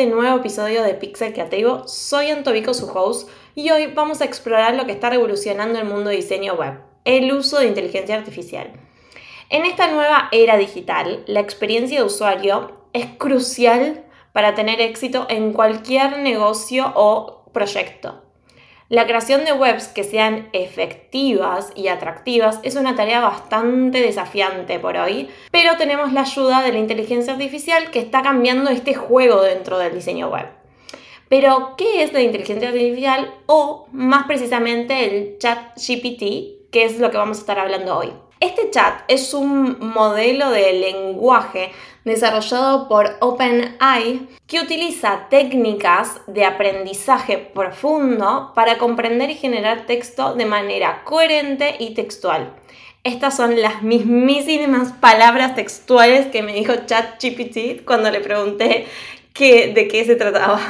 este nuevo episodio de Pixel Creativo. Soy Antovico, su host, y hoy vamos a explorar lo que está revolucionando el mundo de diseño web, el uso de inteligencia artificial. En esta nueva era digital, la experiencia de usuario es crucial para tener éxito en cualquier negocio o proyecto. La creación de webs que sean efectivas y atractivas es una tarea bastante desafiante por hoy, pero tenemos la ayuda de la inteligencia artificial que está cambiando este juego dentro del diseño web. Pero, ¿qué es la inteligencia artificial o más precisamente el chat GPT, que es lo que vamos a estar hablando hoy? Este chat es un modelo de lenguaje desarrollado por OpenAI que utiliza técnicas de aprendizaje profundo para comprender y generar texto de manera coherente y textual. Estas son las mismísimas palabras textuales que me dijo ChatGPT cuando le pregunté de qué se trataba.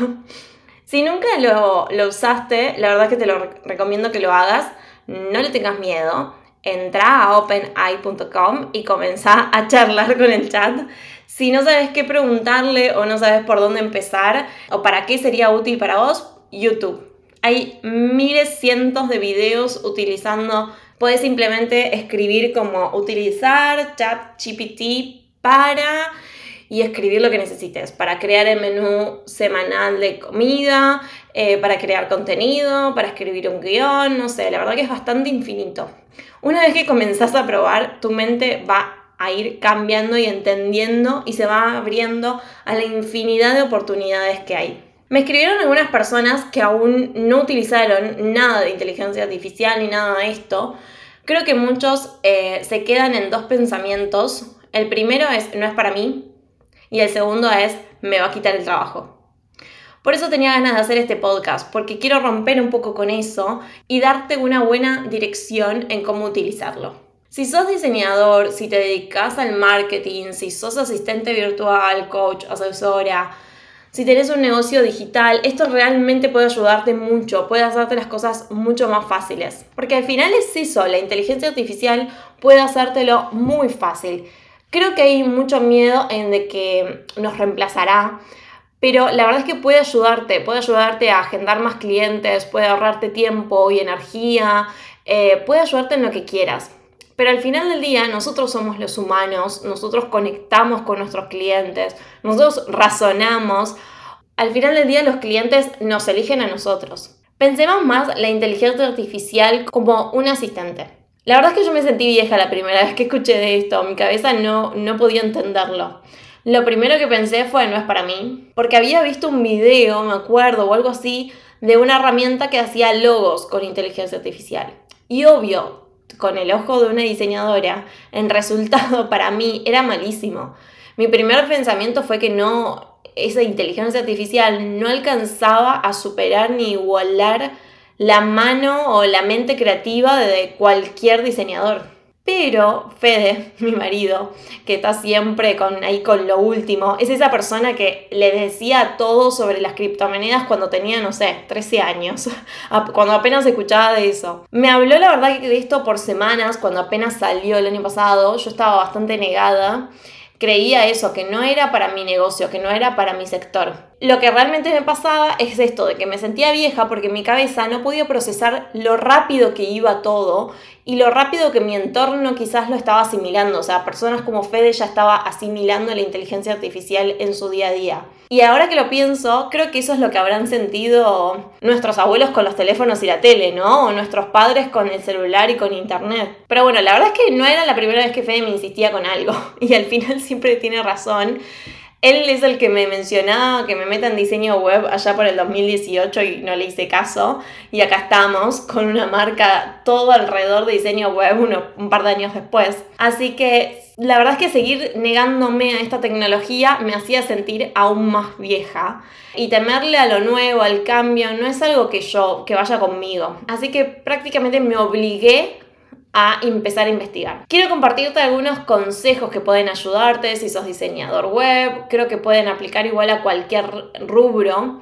Si nunca lo, lo usaste, la verdad es que te lo recomiendo que lo hagas. No le tengas miedo entra a openai.com y comenzá a charlar con el chat. Si no sabes qué preguntarle o no sabes por dónde empezar o para qué sería útil para vos, YouTube. Hay miles, cientos de videos utilizando, puedes simplemente escribir como utilizar ChatGPT para y escribir lo que necesites para crear el menú semanal de comida, eh, para crear contenido, para escribir un guion, no sé, la verdad que es bastante infinito. Una vez que comenzás a probar, tu mente va a ir cambiando y entendiendo y se va abriendo a la infinidad de oportunidades que hay. Me escribieron algunas personas que aún no utilizaron nada de inteligencia artificial ni nada de esto. Creo que muchos eh, se quedan en dos pensamientos. El primero es no es para mí, y el segundo es, me va a quitar el trabajo. Por eso tenía ganas de hacer este podcast, porque quiero romper un poco con eso y darte una buena dirección en cómo utilizarlo. Si sos diseñador, si te dedicas al marketing, si sos asistente virtual, coach, asesora, si tenés un negocio digital, esto realmente puede ayudarte mucho, puede hacerte las cosas mucho más fáciles. Porque al final es eso, la inteligencia artificial puede hacértelo muy fácil. Creo que hay mucho miedo en de que nos reemplazará, pero la verdad es que puede ayudarte, puede ayudarte a agendar más clientes, puede ahorrarte tiempo y energía, eh, puede ayudarte en lo que quieras. Pero al final del día nosotros somos los humanos, nosotros conectamos con nuestros clientes, nosotros razonamos. Al final del día los clientes nos eligen a nosotros. Pensemos más la inteligencia artificial como un asistente. La verdad es que yo me sentí vieja la primera vez que escuché de esto, mi cabeza no, no podía entenderlo. Lo primero que pensé fue no es para mí, porque había visto un video, me acuerdo, o algo así, de una herramienta que hacía logos con inteligencia artificial. Y obvio, con el ojo de una diseñadora, el resultado para mí era malísimo. Mi primer pensamiento fue que no, esa inteligencia artificial no alcanzaba a superar ni igualar la mano o la mente creativa de cualquier diseñador. Pero Fede, mi marido, que está siempre con, ahí con lo último, es esa persona que le decía todo sobre las criptomonedas cuando tenía, no sé, 13 años, cuando apenas escuchaba de eso. Me habló la verdad de esto por semanas, cuando apenas salió el año pasado, yo estaba bastante negada creía eso, que no era para mi negocio, que no era para mi sector. Lo que realmente me pasaba es esto, de que me sentía vieja porque mi cabeza no podía procesar lo rápido que iba todo y lo rápido que mi entorno quizás lo estaba asimilando. O sea, personas como Fede ya estaba asimilando la inteligencia artificial en su día a día. Y ahora que lo pienso, creo que eso es lo que habrán sentido nuestros abuelos con los teléfonos y la tele, ¿no? O nuestros padres con el celular y con internet. Pero bueno, la verdad es que no era la primera vez que Fede me insistía con algo. Y al final siempre tiene razón. Él es el que me mencionaba que me meta en diseño web allá por el 2018 y no le hice caso. Y acá estamos con una marca todo alrededor de diseño web un par de años después. Así que la verdad es que seguir negándome a esta tecnología me hacía sentir aún más vieja. Y temerle a lo nuevo, al cambio, no es algo que yo, que vaya conmigo. Así que prácticamente me obligué a empezar a investigar. Quiero compartirte algunos consejos que pueden ayudarte si sos diseñador web, creo que pueden aplicar igual a cualquier rubro.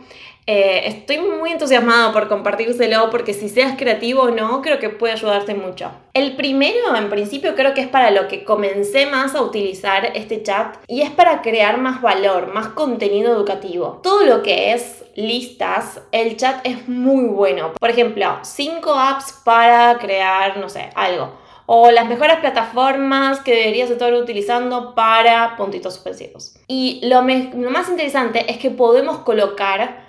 Eh, estoy muy entusiasmada por compartírselo porque si seas creativo o no, creo que puede ayudarte mucho. El primero, en principio, creo que es para lo que comencé más a utilizar este chat y es para crear más valor, más contenido educativo. Todo lo que es listas, el chat es muy bueno. Por ejemplo, 5 apps para crear, no sé, algo o las mejores plataformas que deberías estar utilizando para puntitos suspensivos. Y lo, más interesante es que podemos colocar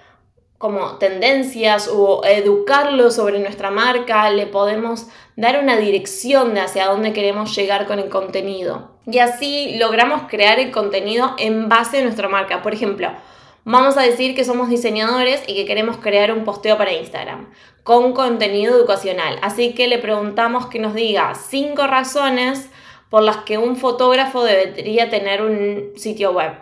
como tendencias o educarlo sobre nuestra marca, le podemos dar una dirección de hacia dónde queremos llegar con el contenido. Y así logramos crear el contenido en base a nuestra marca. Por ejemplo, Vamos a decir que somos diseñadores y que queremos crear un posteo para Instagram con contenido educacional. Así que le preguntamos que nos diga cinco razones por las que un fotógrafo debería tener un sitio web.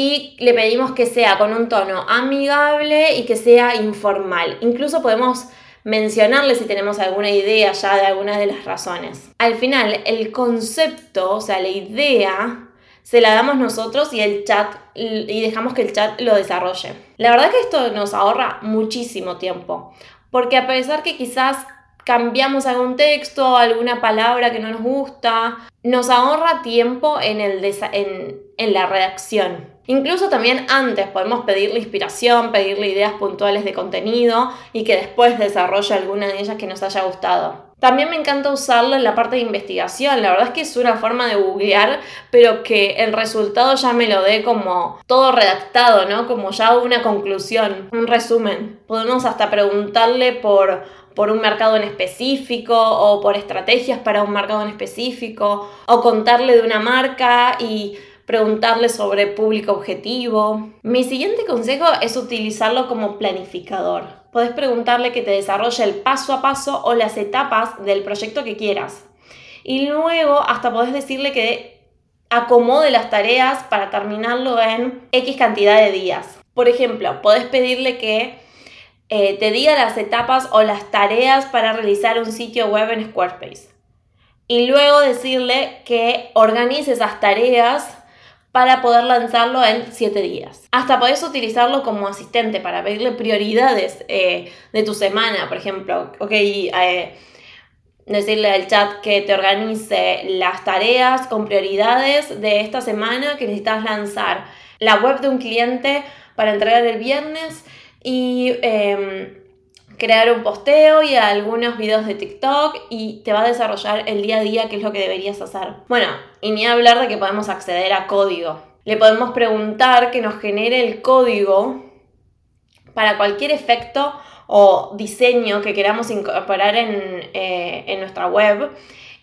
Y le pedimos que sea con un tono amigable y que sea informal. Incluso podemos mencionarle si tenemos alguna idea ya de algunas de las razones. Al final, el concepto, o sea, la idea se la damos nosotros y el chat y dejamos que el chat lo desarrolle. La verdad que esto nos ahorra muchísimo tiempo, porque a pesar que quizás cambiamos algún texto, alguna palabra que no nos gusta, nos ahorra tiempo en, el en, en la redacción. Incluso también antes podemos pedirle inspiración, pedirle ideas puntuales de contenido y que después desarrolle alguna de ellas que nos haya gustado. También me encanta usarlo en la parte de investigación. La verdad es que es una forma de googlear, pero que el resultado ya me lo dé como todo redactado, ¿no? Como ya una conclusión, un resumen. Podemos hasta preguntarle por, por un mercado en específico o por estrategias para un mercado en específico o contarle de una marca y preguntarle sobre público objetivo. Mi siguiente consejo es utilizarlo como planificador podés preguntarle que te desarrolle el paso a paso o las etapas del proyecto que quieras. Y luego hasta podés decirle que acomode las tareas para terminarlo en X cantidad de días. Por ejemplo, podés pedirle que eh, te diga las etapas o las tareas para realizar un sitio web en Squarespace. Y luego decirle que organice esas tareas para poder lanzarlo en 7 días. Hasta podés utilizarlo como asistente para pedirle prioridades eh, de tu semana, por ejemplo, ok, eh, decirle al chat que te organice las tareas con prioridades de esta semana que necesitas lanzar, la web de un cliente para entregar el viernes y... Em, crear un posteo y algunos videos de TikTok y te va a desarrollar el día a día qué es lo que deberías hacer. Bueno, y ni hablar de que podemos acceder a código. Le podemos preguntar que nos genere el código para cualquier efecto o diseño que queramos incorporar en, eh, en nuestra web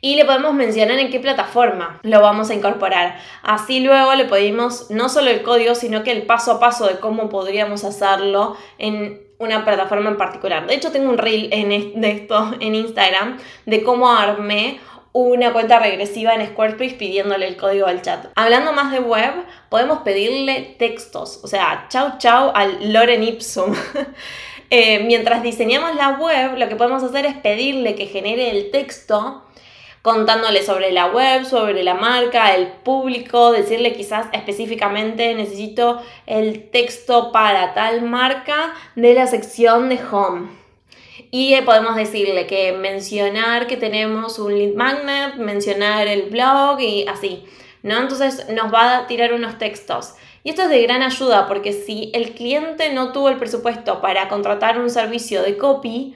y le podemos mencionar en qué plataforma lo vamos a incorporar. Así luego le pedimos no solo el código, sino que el paso a paso de cómo podríamos hacerlo en una plataforma en particular. De hecho, tengo un reel en de esto en Instagram de cómo armé una cuenta regresiva en Squarespace pidiéndole el código al chat. Hablando más de web, podemos pedirle textos, o sea, chau chau al Loren Ipsum. Eh, mientras diseñamos la web, lo que podemos hacer es pedirle que genere el texto contándole sobre la web, sobre la marca, el público, decirle quizás específicamente necesito el texto para tal marca de la sección de home. Y podemos decirle que mencionar que tenemos un lead magnet, mencionar el blog y así, ¿no? Entonces nos va a tirar unos textos. Y esto es de gran ayuda porque si el cliente no tuvo el presupuesto para contratar un servicio de copy,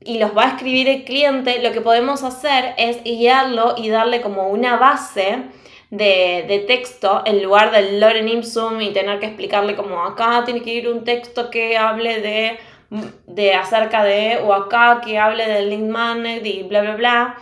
y los va a escribir el cliente, lo que podemos hacer es guiarlo y darle como una base de, texto en lugar del Loren Ipsum y tener que explicarle como acá tiene que ir un texto que hable de, de acerca de o acá que hable del link y bla bla bla.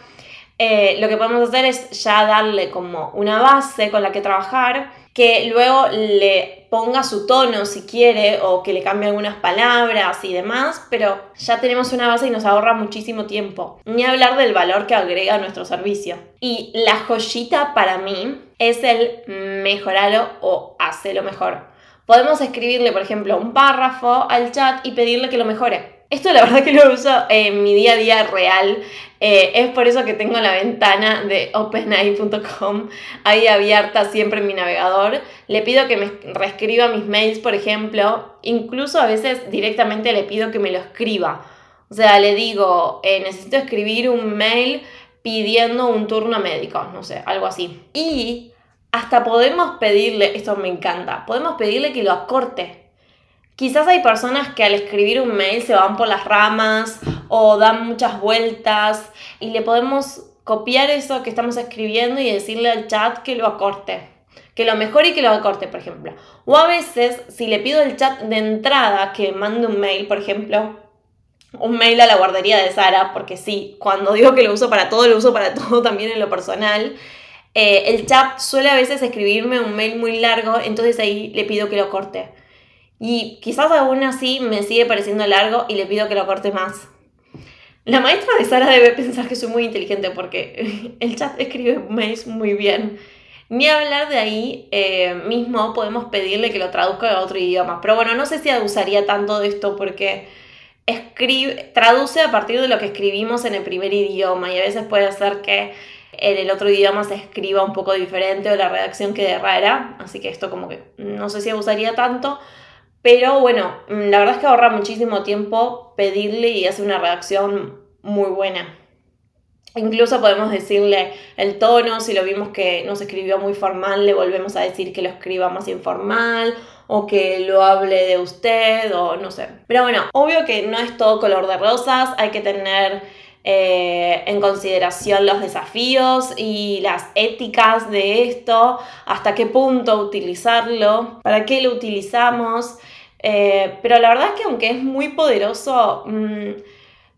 Eh, lo que podemos hacer es ya darle como una base con la que trabajar que luego le ponga su tono si quiere o que le cambie algunas palabras y demás, pero ya tenemos una base y nos ahorra muchísimo tiempo. Ni hablar del valor que agrega nuestro servicio. Y la joyita para mí es el mejoralo o lo mejor. Podemos escribirle, por ejemplo, un párrafo al chat y pedirle que lo mejore. Esto la verdad que lo uso en mi día a día real. Eh, es por eso que tengo la ventana de openai.com ahí abierta siempre en mi navegador. Le pido que me reescriba mis mails, por ejemplo. Incluso a veces directamente le pido que me lo escriba. O sea, le digo, eh, necesito escribir un mail pidiendo un turno médico, no sé, algo así. Y hasta podemos pedirle, esto me encanta, podemos pedirle que lo acorte. Quizás hay personas que al escribir un mail se van por las ramas o dan muchas vueltas y le podemos copiar eso que estamos escribiendo y decirle al chat que lo acorte. Que lo mejore y que lo acorte, por ejemplo. O a veces, si le pido al chat de entrada que mande un mail, por ejemplo, un mail a la guardería de Sara, porque sí, cuando digo que lo uso para todo, lo uso para todo también en lo personal. Eh, el chat suele a veces escribirme un mail muy largo, entonces ahí le pido que lo corte. Y quizás aún así me sigue pareciendo largo y le pido que lo corte más. La maestra de Sara debe pensar que soy muy inteligente porque el chat escribe mails muy bien. Ni hablar de ahí eh, mismo podemos pedirle que lo traduzca a otro idioma. Pero bueno, no sé si abusaría tanto de esto porque escribe, traduce a partir de lo que escribimos en el primer idioma y a veces puede ser que en el otro idioma se escriba un poco diferente o la redacción quede rara, así que esto como que no sé si abusaría tanto, pero bueno, mm, la verdad es que ahorra muchísimo tiempo pedirle y hace una redacción muy buena. Incluso podemos decirle el tono, si lo vimos que nos escribió muy formal, le volvemos a decir que lo escriba más informal o que lo hable de usted o no sé. Pero bueno, obvio que no es todo color de rosas, hay que tener eh, en consideración los desafíos y las éticas de esto, hasta qué punto utilizarlo, para qué lo utilizamos. Eh, pero la verdad es que aunque es muy poderoso, mm,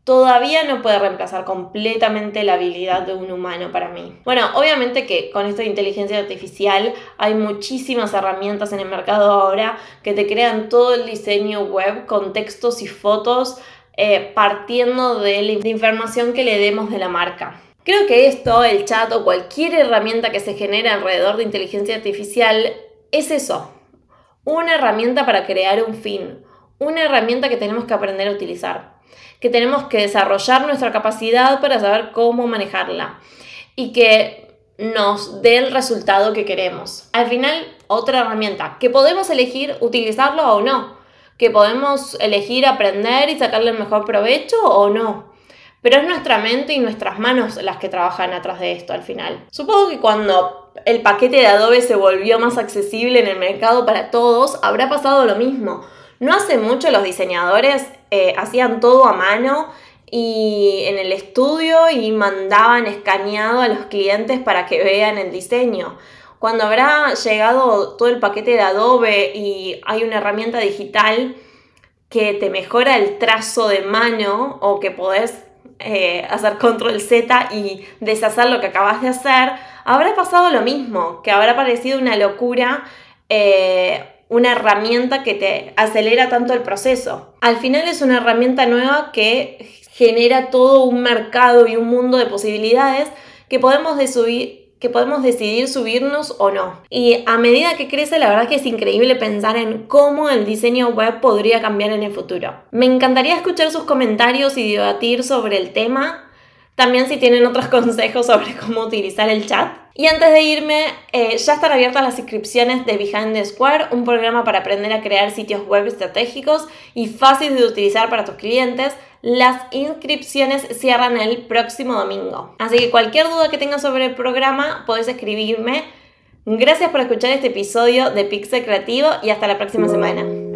todavía no puede reemplazar completamente la habilidad de un humano para mí. Bueno, obviamente que con esto de inteligencia artificial hay muchísimas herramientas en el mercado ahora que te crean todo el diseño web con textos y fotos eh, partiendo de la información que le demos de la marca. Creo que esto, el chat o cualquier herramienta que se genere alrededor de inteligencia artificial, es eso, una herramienta para crear un fin, una herramienta que tenemos que aprender a utilizar, que tenemos que desarrollar nuestra capacidad para saber cómo manejarla y que nos dé el resultado que queremos. Al final, otra herramienta que podemos elegir utilizarlo o no que podemos elegir aprender y sacarle el mejor provecho o no. Pero es nuestra mente y nuestras manos las que trabajan atrás de esto al final. Supongo que cuando el paquete de Adobe se volvió más accesible en el mercado para todos, habrá pasado lo mismo. No hace mucho los diseñadores eh, hacían todo a mano y en el estudio y mandaban escaneado a los clientes para que vean el diseño cuando habrá llegado todo el paquete de Adobe y hay una herramienta digital que te mejora el trazo de mano o que podés eh, hacer control Z y deshacer lo que acabas de hacer, habrá pasado lo mismo, que habrá parecido una locura. Eh, una herramienta que te acelera tanto el proceso. Al final es una herramienta nueva que genera todo un mercado y un mundo de posibilidades que podemos de subir, que podemos decidir subirnos o no. Y a medida que crece, la verdad que es increíble pensar en cómo el diseño web podría cambiar en el futuro. Me encantaría escuchar sus comentarios y debatir sobre el tema. También si tienen otros consejos sobre cómo utilizar el chat. Y antes de irme, eh, ya están abiertas las inscripciones de Behind the Square, un programa para aprender a crear sitios web estratégicos y fáciles de utilizar para tus clientes. Las inscripciones cierran el próximo domingo. Así que cualquier duda que tengas sobre el programa, puedes escribirme. Gracias por escuchar este episodio de Pixel Creativo y hasta la próxima semana.